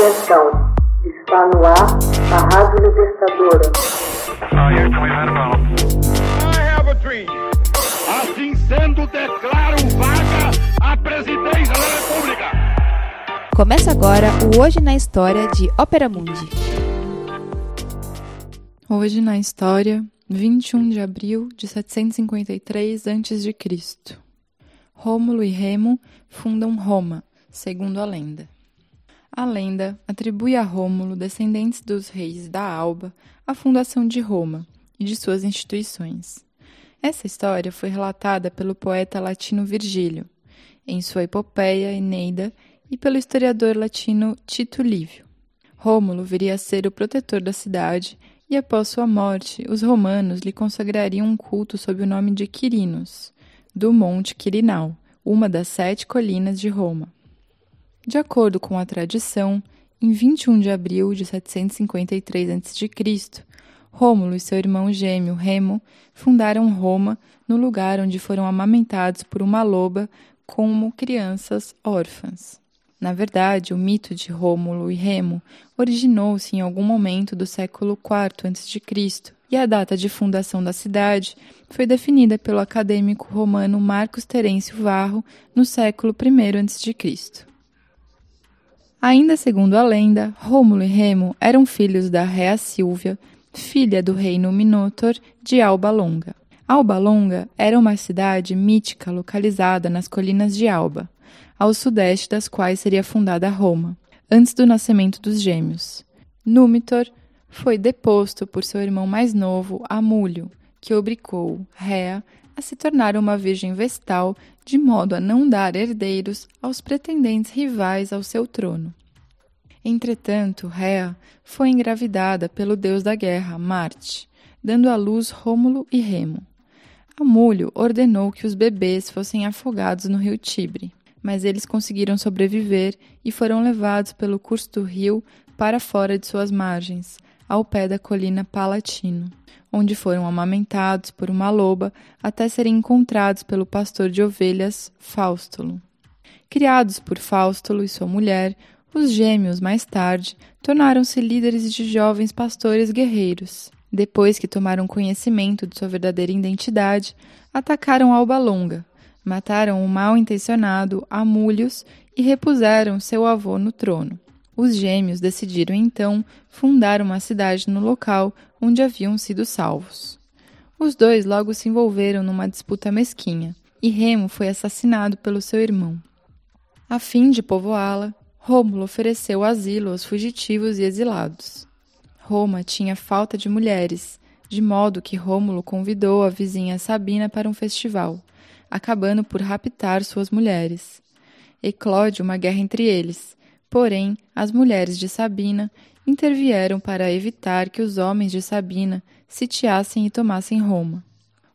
Atenção, está no ar a Rádio Libertadora. Assim sendo, declaro vaga a presidência da República. Começa agora o Hoje na História de Ópera Mundi. Hoje na História, 21 de abril de 753 a.C. Rômulo e Remo fundam Roma, segundo a lenda. A lenda atribui a Rômulo, descendentes dos reis da Alba, a fundação de Roma e de suas instituições. Essa história foi relatada pelo poeta latino Virgílio, em sua epopeia Eneida, e pelo historiador latino Tito Livio. Rômulo viria a ser o protetor da cidade e, após sua morte, os romanos lhe consagrariam um culto sob o nome de Quirinos, do Monte Quirinal, uma das sete colinas de Roma. De acordo com a tradição, em 21 de abril de 753 a.C., Rômulo e seu irmão gêmeo Remo fundaram Roma no lugar onde foram amamentados por uma loba como crianças órfãs. Na verdade, o mito de Rômulo e Remo originou-se em algum momento do século IV a.C., e a data de fundação da cidade foi definida pelo acadêmico romano Marcos Terêncio Varro no século I a.C. Ainda segundo a lenda, Rômulo e Remo eram filhos da Rea Silvia, filha do reino Minótor de Alba Longa. Alba Longa era uma cidade mítica localizada nas colinas de Alba, ao sudeste das quais seria fundada Roma, antes do nascimento dos gêmeos. Númitor foi deposto por seu irmão mais novo, Amúlio, que obrigou Rea a se tornar uma virgem vestal de modo a não dar herdeiros aos pretendentes rivais ao seu trono. Entretanto, Rea foi engravidada pelo deus da guerra, Marte, dando à luz Rômulo e Remo. Amúlio ordenou que os bebês fossem afogados no rio Tibre, mas eles conseguiram sobreviver e foram levados pelo curso do rio para fora de suas margens, ao pé da colina Palatino onde foram amamentados por uma loba até serem encontrados pelo pastor de ovelhas Faustulo. Criados por Faustulo e sua mulher, os gêmeos, mais tarde, tornaram-se líderes de jovens pastores guerreiros. Depois que tomaram conhecimento de sua verdadeira identidade, atacaram Alba Longa, mataram o mal intencionado Amúlios e repuseram seu avô no trono. Os gêmeos decidiram então fundar uma cidade no local onde haviam sido salvos. Os dois logo se envolveram numa disputa mesquinha, e Remo foi assassinado pelo seu irmão. A fim de povoá-la, Rômulo ofereceu asilo aos fugitivos e exilados. Roma tinha falta de mulheres, de modo que Rômulo convidou a vizinha Sabina para um festival, acabando por raptar suas mulheres. Eclode uma guerra entre eles, porém as mulheres de Sabina intervieram para evitar que os homens de Sabina sitiassem e tomassem Roma.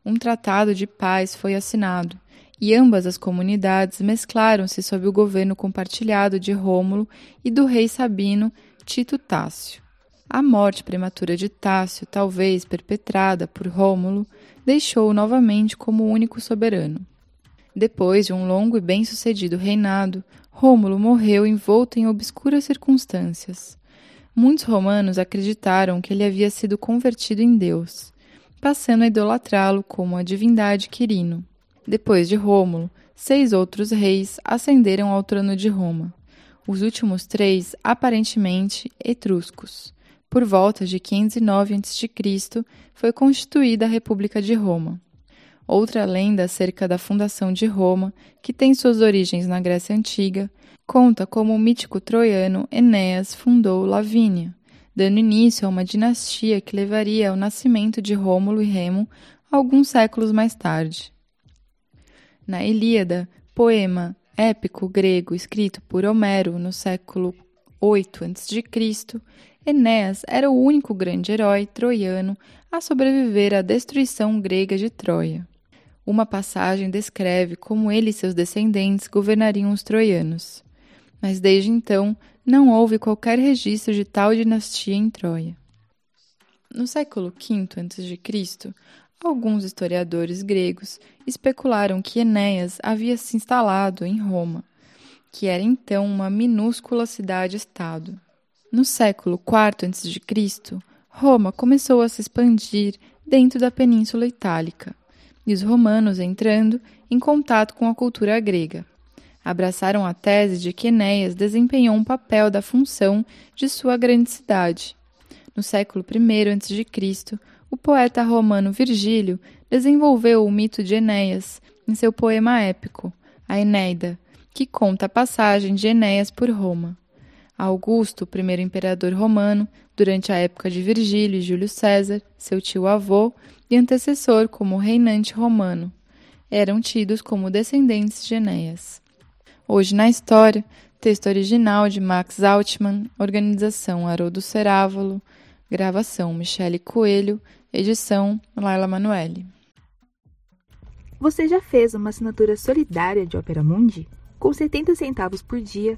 Um tratado de paz foi assinado, e ambas as comunidades mesclaram-se sob o governo compartilhado de Rômulo e do rei sabino Tito Tácio. A morte prematura de Tácio, talvez perpetrada por Rômulo, deixou-o novamente como único soberano. Depois de um longo e bem-sucedido reinado, Rômulo morreu envolto em obscuras circunstâncias. Muitos romanos acreditaram que ele havia sido convertido em Deus, passando a idolatrá-lo como a divindade Quirino. Depois de Rômulo, seis outros reis ascenderam ao trono de Roma. Os últimos três, aparentemente, etruscos. Por volta de 509 a.C., foi constituída a República de Roma. Outra lenda acerca da fundação de Roma, que tem suas origens na Grécia Antiga, conta como o mítico troiano Enéas fundou Lavínia, dando início a uma dinastia que levaria ao nascimento de Rômulo e Remo alguns séculos mais tarde. Na Ilíada, poema épico grego escrito por Homero no século 8 a.C., Enéas era o único grande herói troiano a sobreviver à destruição grega de Troia. Uma passagem descreve como ele e seus descendentes governariam os troianos mas desde então não houve qualquer registro de tal dinastia em Troia. No século V a.C., alguns historiadores gregos especularam que Enéas havia se instalado em Roma, que era então uma minúscula cidade-estado. No século IV a.C., Roma começou a se expandir dentro da Península Itálica, e os romanos entrando em contato com a cultura grega. Abraçaram a tese de que Enéas desempenhou um papel da função de sua grande cidade. No século I a.C., o poeta romano Virgílio desenvolveu o mito de Enéas em seu poema épico, a Eneida, que conta a passagem de Enéas por Roma. Augusto, primeiro imperador romano, durante a época de Virgílio e Júlio César, seu tio-avô e antecessor como reinante romano, eram tidos como descendentes de Enéas. Hoje na história, texto original de Max Altman, organização Haroldo Cerávolo, gravação Michele Coelho, edição Laila Manuelle. Você já fez uma assinatura solidária de Opera Mundi? Com 70 centavos por dia,